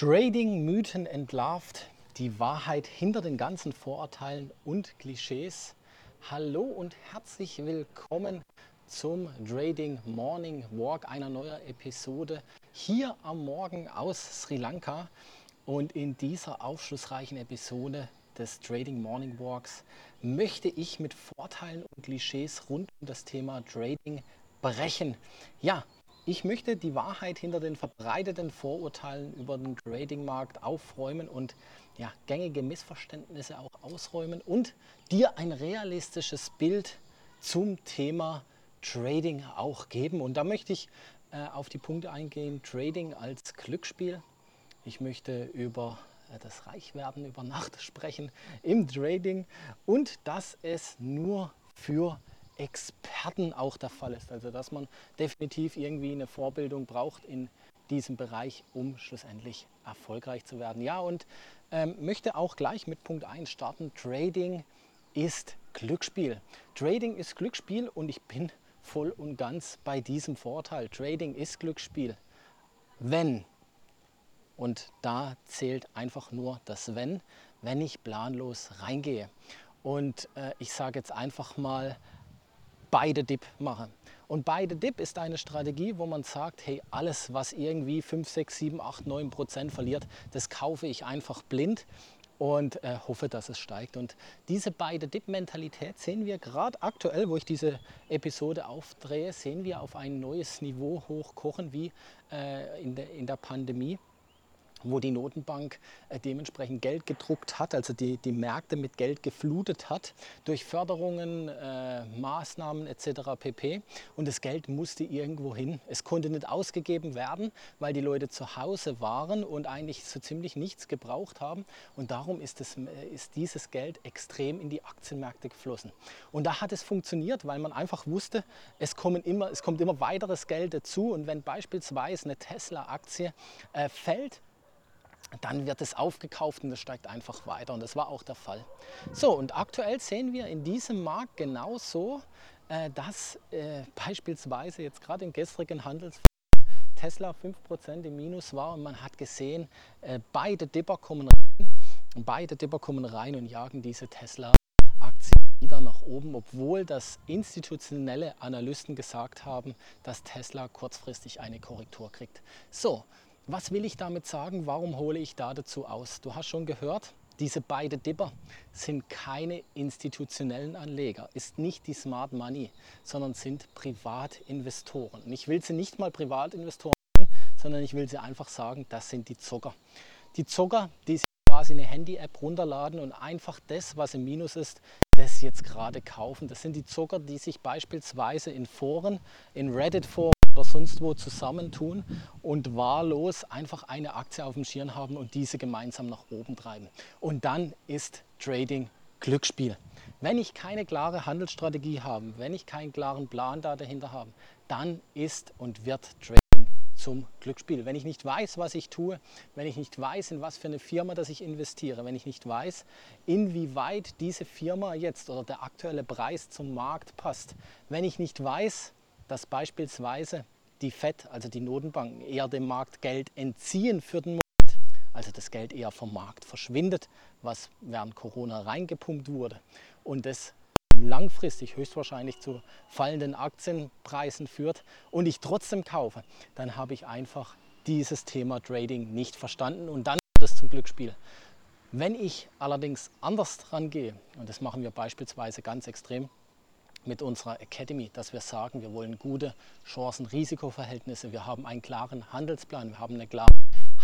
Trading Mythen entlarvt, die Wahrheit hinter den ganzen Vorurteilen und Klischees. Hallo und herzlich willkommen zum Trading Morning Walk, einer neuen Episode hier am Morgen aus Sri Lanka. Und in dieser aufschlussreichen Episode des Trading Morning Walks möchte ich mit Vorteilen und Klischees rund um das Thema Trading brechen. Ja, ich möchte die Wahrheit hinter den verbreiteten Vorurteilen über den Trading-Markt aufräumen und ja, gängige Missverständnisse auch ausräumen und dir ein realistisches Bild zum Thema Trading auch geben. Und da möchte ich äh, auf die Punkte eingehen, Trading als Glücksspiel. Ich möchte über äh, das Reichwerden über Nacht sprechen im Trading und dass es nur für Experten auch der Fall ist. Also dass man definitiv irgendwie eine Vorbildung braucht in diesem Bereich, um schlussendlich erfolgreich zu werden. Ja, und ähm, möchte auch gleich mit Punkt 1 starten. Trading ist Glücksspiel. Trading ist Glücksspiel und ich bin voll und ganz bei diesem Vorteil. Trading ist Glücksspiel. Wenn, und da zählt einfach nur das Wenn, wenn ich planlos reingehe. Und äh, ich sage jetzt einfach mal, beide Dip machen. Und beide Dip ist eine Strategie, wo man sagt, hey, alles, was irgendwie 5, 6, 7, 8, 9 Prozent verliert, das kaufe ich einfach blind und äh, hoffe, dass es steigt. Und diese beide Dip-Mentalität sehen wir gerade aktuell, wo ich diese Episode aufdrehe, sehen wir auf ein neues Niveau hochkochen wie äh, in, der, in der Pandemie wo die Notenbank äh, dementsprechend Geld gedruckt hat, also die, die Märkte mit Geld geflutet hat, durch Förderungen, äh, Maßnahmen etc. pp. Und das Geld musste irgendwo hin. Es konnte nicht ausgegeben werden, weil die Leute zu Hause waren und eigentlich so ziemlich nichts gebraucht haben. Und darum ist, es, äh, ist dieses Geld extrem in die Aktienmärkte geflossen. Und da hat es funktioniert, weil man einfach wusste, es, kommen immer, es kommt immer weiteres Geld dazu. Und wenn beispielsweise eine Tesla-Aktie äh, fällt, dann wird es aufgekauft und es steigt einfach weiter. Und das war auch der Fall. So, und aktuell sehen wir in diesem Markt genauso, äh, dass äh, beispielsweise jetzt gerade im gestrigen Handels Tesla 5% im Minus war und man hat gesehen, äh, beide Dipper kommen rein, beide Dipper kommen rein und jagen diese Tesla wieder nach oben, obwohl das institutionelle Analysten gesagt haben, dass Tesla kurzfristig eine Korrektur kriegt. So, was will ich damit sagen? Warum hole ich da dazu aus? Du hast schon gehört, diese beiden Dipper sind keine institutionellen Anleger, ist nicht die Smart Money, sondern sind Privatinvestoren. Und ich will sie nicht mal Privatinvestoren nennen, sondern ich will sie einfach sagen, das sind die Zocker. Die Zocker, die sich quasi eine Handy-App runterladen und einfach das, was im Minus ist, das jetzt gerade kaufen. Das sind die Zocker, die sich beispielsweise in Foren, in Reddit-Foren, sonst wo zusammentun und wahllos einfach eine Aktie auf dem Schirm haben und diese gemeinsam nach oben treiben. Und dann ist Trading Glücksspiel. Wenn ich keine klare Handelsstrategie habe, wenn ich keinen klaren Plan da dahinter habe, dann ist und wird Trading zum Glücksspiel. Wenn ich nicht weiß, was ich tue, wenn ich nicht weiß, in was für eine Firma dass ich investiere, wenn ich nicht weiß, inwieweit diese Firma jetzt oder der aktuelle Preis zum Markt passt, wenn ich nicht weiß, dass beispielsweise die FED, also die Notenbanken, eher dem Markt Geld entziehen für den Moment, also das Geld eher vom Markt verschwindet, was während Corona reingepumpt wurde und das langfristig höchstwahrscheinlich zu fallenden Aktienpreisen führt und ich trotzdem kaufe, dann habe ich einfach dieses Thema Trading nicht verstanden und dann wird es zum Glücksspiel. Wenn ich allerdings anders dran gehe, und das machen wir beispielsweise ganz extrem, mit unserer Academy, dass wir sagen, wir wollen gute Chancen-Risikoverhältnisse, wir haben einen klaren Handelsplan, wir haben eine klare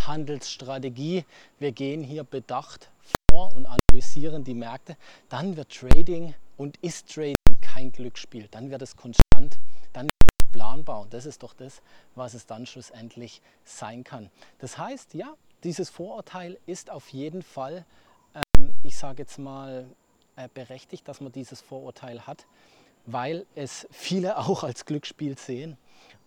Handelsstrategie, wir gehen hier bedacht vor und analysieren die Märkte, dann wird Trading und ist Trading kein Glücksspiel, dann wird es konstant, dann wird es planbar. Und das ist doch das, was es dann schlussendlich sein kann. Das heißt, ja, dieses Vorurteil ist auf jeden Fall, ähm, ich sage jetzt mal, äh, berechtigt, dass man dieses Vorurteil hat weil es viele auch als Glücksspiel sehen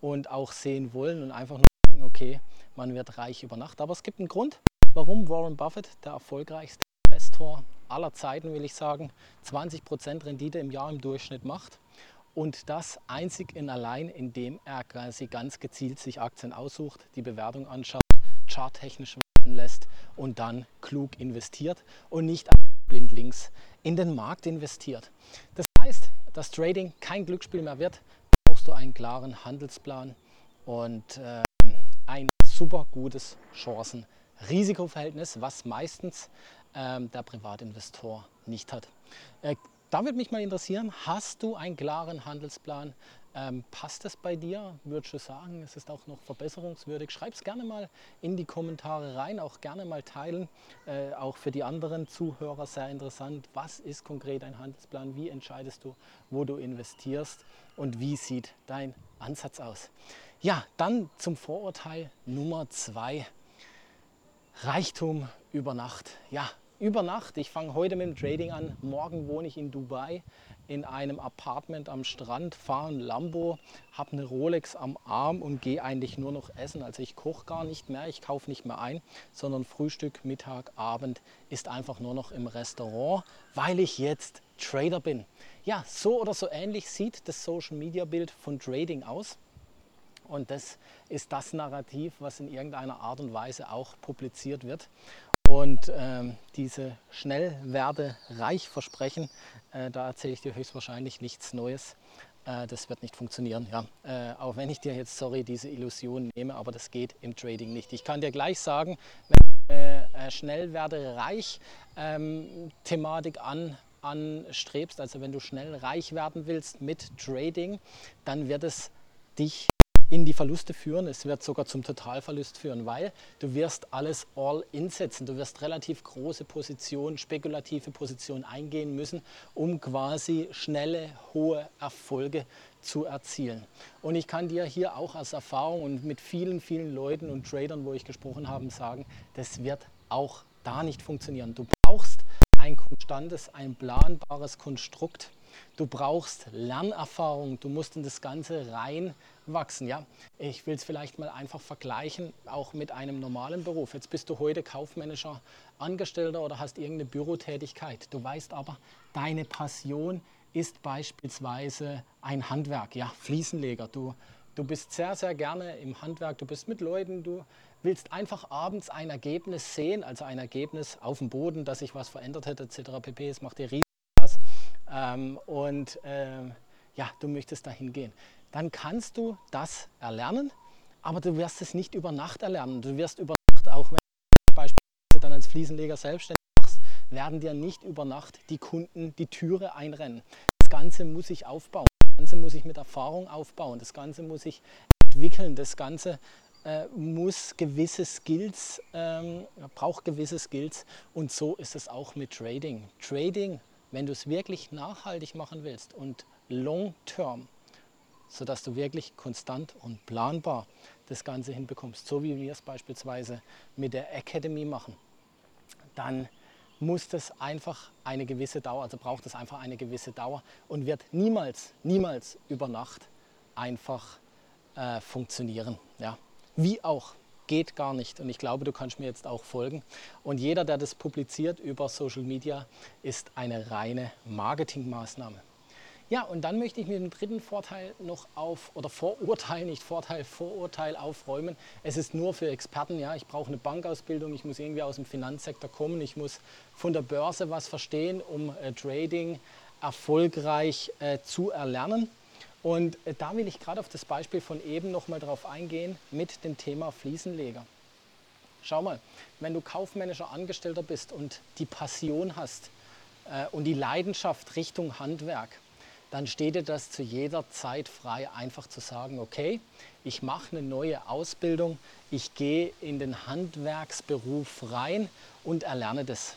und auch sehen wollen und einfach nur denken, okay, man wird reich über Nacht. Aber es gibt einen Grund, warum Warren Buffett, der erfolgreichste Investor aller Zeiten, will ich sagen, 20% Rendite im Jahr im Durchschnitt macht. Und das einzig in allein, indem er quasi ganz gezielt sich Aktien aussucht, die Bewertung anschaut, charttechnisch werten lässt und dann klug investiert und nicht blind links in den Markt investiert. Das heißt, dass Trading kein Glücksspiel mehr wird, brauchst du einen klaren Handelsplan und äh, ein super gutes Chancen-Risikoverhältnis, was meistens ähm, der Privatinvestor nicht hat. Äh, da würde mich mal interessieren, hast du einen klaren Handelsplan? Ähm, passt es bei dir? Würdest du sagen, es ist auch noch verbesserungswürdig? Schreib es gerne mal in die Kommentare rein, auch gerne mal teilen. Äh, auch für die anderen Zuhörer sehr interessant. Was ist konkret ein Handelsplan? Wie entscheidest du, wo du investierst? Und wie sieht dein Ansatz aus? Ja, dann zum Vorurteil Nummer zwei. Reichtum über Nacht. Ja, über Nacht. Ich fange heute mit dem Trading an. Morgen wohne ich in Dubai in einem Apartment am Strand, fahre ein Lambo, habe eine Rolex am Arm und gehe eigentlich nur noch essen. Also ich koche gar nicht mehr, ich kaufe nicht mehr ein, sondern Frühstück, Mittag, Abend ist einfach nur noch im Restaurant, weil ich jetzt Trader bin. Ja, so oder so ähnlich sieht das Social Media Bild von Trading aus. Und das ist das Narrativ, was in irgendeiner Art und Weise auch publiziert wird. Und ähm, diese Schnellwerde-Reich-Versprechen, äh, da erzähle ich dir höchstwahrscheinlich nichts Neues. Äh, das wird nicht funktionieren. Ja. Äh, auch wenn ich dir jetzt, sorry, diese Illusion nehme, aber das geht im Trading nicht. Ich kann dir gleich sagen, wenn du äh, Schnellwerde-Reich-Thematik ähm, an, anstrebst, also wenn du schnell reich werden willst mit Trading, dann wird es dich in die Verluste führen. Es wird sogar zum Totalverlust führen, weil du wirst alles all in setzen. Du wirst relativ große Positionen, spekulative Positionen eingehen müssen, um quasi schnelle, hohe Erfolge zu erzielen. Und ich kann dir hier auch aus Erfahrung und mit vielen, vielen Leuten und Tradern, wo ich gesprochen habe, sagen, das wird auch da nicht funktionieren. Du brauchst ein konstantes, ein planbares Konstrukt. Du brauchst Lernerfahrung, du musst in das Ganze reinwachsen. Ja? Ich will es vielleicht mal einfach vergleichen, auch mit einem normalen Beruf. Jetzt bist du heute kaufmännischer Angestellter oder hast irgendeine Bürotätigkeit. Du weißt aber, deine Passion ist beispielsweise ein Handwerk, ja, Fliesenleger. Du, du bist sehr, sehr gerne im Handwerk, du bist mit Leuten, du willst einfach abends ein Ergebnis sehen, also ein Ergebnis auf dem Boden, dass sich was verändert hat, etc. pp. Es macht dir riesen Spaß. Ähm, und ähm, ja, du möchtest dahin gehen. Dann kannst du das erlernen, aber du wirst es nicht über Nacht erlernen. Du wirst über Nacht, auch wenn du beispielsweise dann als Fliesenleger selbstständig machst, werden dir nicht über Nacht die Kunden die Türe einrennen. Das Ganze muss ich aufbauen. Ganze muss ich mit Erfahrung aufbauen. Das Ganze muss ich entwickeln. Das Ganze äh, muss gewisse Skills, ähm, braucht gewisse Skills und so ist es auch mit Trading. Trading, wenn du es wirklich nachhaltig machen willst und long term, sodass du wirklich konstant und planbar das Ganze hinbekommst, so wie wir es beispielsweise mit der Academy machen, dann muss das einfach eine gewisse Dauer, also braucht es einfach eine gewisse Dauer und wird niemals, niemals über Nacht einfach äh, funktionieren. Ja. Wie auch, geht gar nicht. Und ich glaube, du kannst mir jetzt auch folgen. Und jeder, der das publiziert über Social Media, ist eine reine Marketingmaßnahme. Ja, und dann möchte ich mit dem dritten Vorteil noch auf, oder Vorurteil, nicht Vorteil, Vorurteil aufräumen. Es ist nur für Experten, ja. Ich brauche eine Bankausbildung, ich muss irgendwie aus dem Finanzsektor kommen, ich muss von der Börse was verstehen, um äh, Trading erfolgreich äh, zu erlernen. Und äh, da will ich gerade auf das Beispiel von eben noch mal drauf eingehen mit dem Thema Fliesenleger. Schau mal, wenn du kaufmännischer Angestellter bist und die Passion hast äh, und die Leidenschaft Richtung Handwerk, dann steht dir das zu jeder Zeit frei, einfach zu sagen, okay, ich mache eine neue Ausbildung, ich gehe in den Handwerksberuf rein und erlerne das.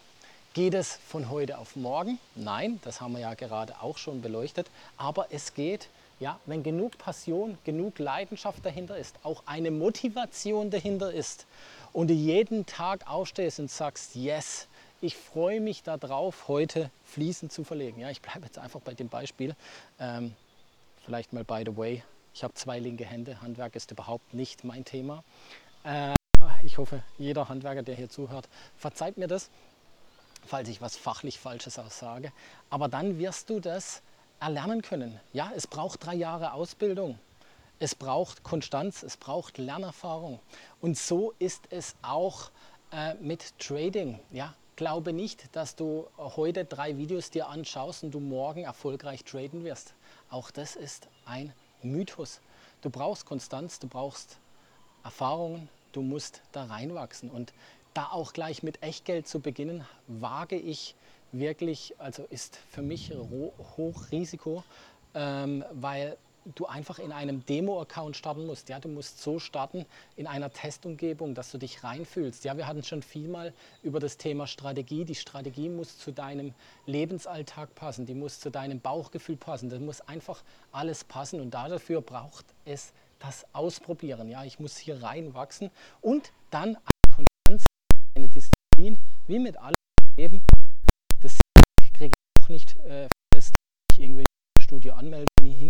Geht es von heute auf morgen? Nein, das haben wir ja gerade auch schon beleuchtet, aber es geht ja, wenn genug Passion, genug Leidenschaft dahinter ist, auch eine Motivation dahinter ist und du jeden Tag aufstehst und sagst, yes, ich freue mich darauf, heute Fliesen zu verlegen. Ja, ich bleibe jetzt einfach bei dem Beispiel. Ähm, vielleicht mal by the way, ich habe zwei linke Hände. Handwerk ist überhaupt nicht mein Thema. Äh, ich hoffe, jeder Handwerker, der hier zuhört, verzeiht mir das, falls ich was fachlich Falsches aussage. Aber dann wirst du das erlernen können. Ja, es braucht drei Jahre Ausbildung. es braucht Konstanz, es braucht Lernerfahrung. Und so ist es auch äh, mit Trading. Ja? Glaube nicht, dass du heute drei Videos dir anschaust und du morgen erfolgreich traden wirst. Auch das ist ein Mythos. Du brauchst Konstanz, du brauchst Erfahrungen, du musst da reinwachsen. Und da auch gleich mit Echtgeld zu beginnen, wage ich wirklich, also ist für mich Hochrisiko, ähm, weil du einfach in einem Demo-Account starten musst. Ja, du musst so starten in einer Testumgebung, dass du dich reinfühlst. Ja, wir hatten schon viel mal über das Thema Strategie. Die Strategie muss zu deinem Lebensalltag passen, die muss zu deinem Bauchgefühl passen. Das muss einfach alles passen und dafür braucht es das Ausprobieren. Ja, ich muss hier reinwachsen und dann eine Konstanz, eine Disziplin, wie mit allem Leben. Das kriege ich auch nicht äh, fest, ich irgendwie eine Studie anmelde, nie hin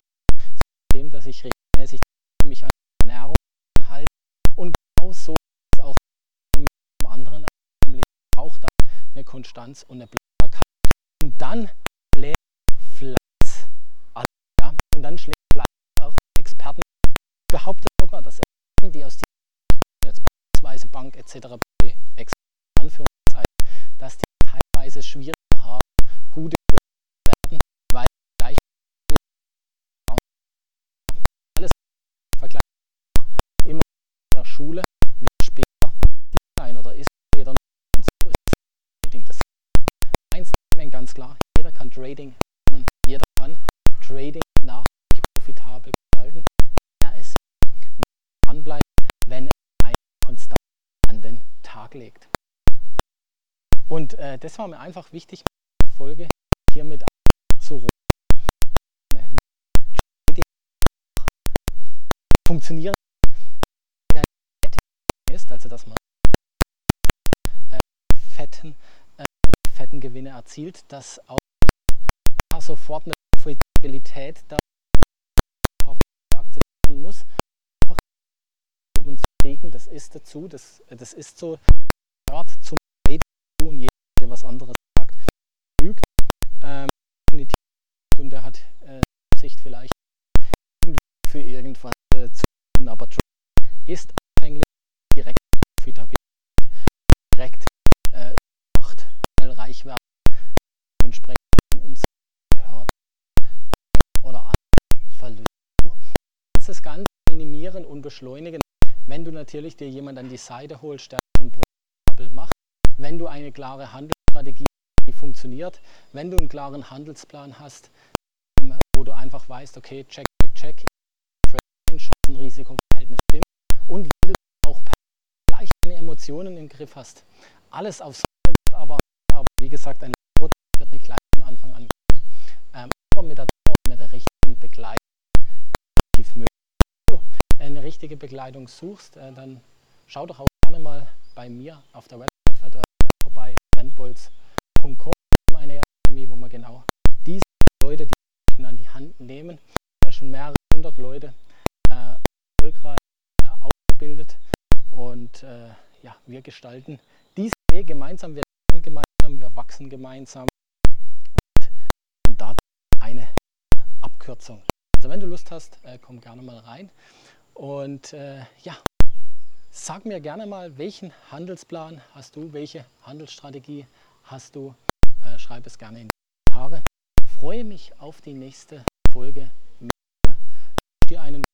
dem, dass ich regelmäßig mich an Ernährung halte. Und genau so ist auch mit dem anderen im Leben. Braucht dann eine Konstanz und eine Bleibbarkeit. Und dann schlägt Fleiß an. Ja? Und dann schlägt Fleiß auch Experten. Ich behaupte sogar, dass Experten, die aus die jetzt beispielsweise Bank etc. Experten, dass die teilweise schwierig haben, gute Schule wird später sein oder ist später und so ist Trading. Das eins ganz klar, jeder kann Trading lernen, jeder kann Trading nachhaltig profitabel gestalten, wenn er es dranbleibt, wenn er eine Konstanz an den Tag legt. Und äh, das war mir einfach wichtig, in der Folge hiermit zu funktionieren also dass man äh, die, fetten, äh, die fetten Gewinne erzielt, dass auch nicht sofort eine Profitabilität da akzeptieren muss. Einfach oben zu kriegen, das ist dazu, das, das ist so, gehört zum Trading und jeder, der was anderes sagt, lügt. Ähm, und der hat äh, Sicht vielleicht für irgendwas äh, zu tun, aber ist abhängig direkt Profitabilität, direkt äh, macht, schnell reich werden, dementsprechend Kunden gehört oder andere Verluste. Du kannst das Ganze minimieren und beschleunigen, wenn du natürlich dir jemand an die Seite holst, der schon profitabel macht, wenn du eine klare Handelsstrategie die funktioniert, wenn du einen klaren Handelsplan hast, ähm, wo du einfach weißt, okay, check, check, check, Chancen-Risiko-Verhältnis stimmt und wenn du deine Emotionen im Griff hast. Alles aufs wird aber, aber wie gesagt, ein Brot wird nicht gleich von Anfang an gehen. Ähm, aber mit der Dauer, mit der richtigen Begleitung relativ möglich. Wenn du eine richtige Begleitung suchst, äh, dann schau doch auch gerne mal bei mir auf der Website vorbei, eventbolz.com, eine Akademie, wo wir genau diese Leute, die an die Hand nehmen, äh, schon mehrere hundert Leute äh, erfolgreich äh, ausgebildet und äh, ja, wir gestalten diesen Weg gemeinsam, wir lernen gemeinsam, wir wachsen gemeinsam. Und dazu eine Abkürzung. Also wenn du Lust hast, komm gerne mal rein. Und äh, ja, sag mir gerne mal, welchen Handelsplan hast du, welche Handelsstrategie hast du. Äh, schreib es gerne in die Kommentare. Freue mich auf die nächste Folge. Wünsche dir einen